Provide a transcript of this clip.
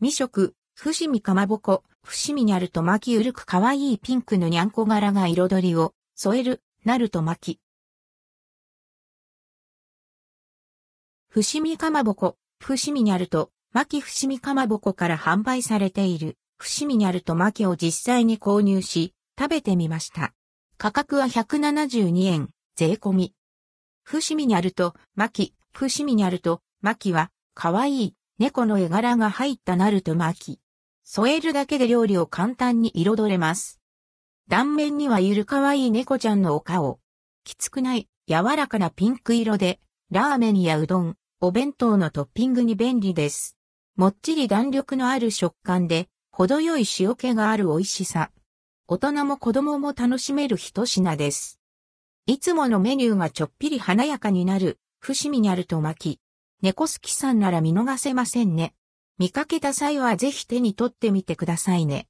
未食、伏見かまぼこ、伏見にあると巻きうるくかわいいピンクのにゃんこ柄が彩りを添える、なると巻き。伏見かまぼこ、伏見にあると、巻き伏見かまぼこから販売されている、伏見にあると巻きを実際に購入し、食べてみました。価格は172円、税込み。伏見にあると、巻き、伏見にあると、巻きは、かわいい、猫の絵柄が入ったナルト巻き。添えるだけで料理を簡単に彩れます。断面にはゆるかわいい猫ちゃんのお顔。きつくない柔らかなピンク色で、ラーメンやうどん、お弁当のトッピングに便利です。もっちり弾力のある食感で、程よい塩気がある美味しさ。大人も子供も楽しめる一品です。いつものメニューがちょっぴり華やかになる、伏見にあると巻き。猫好きさんなら見逃せませんね。見かけた際はぜひ手に取ってみてくださいね。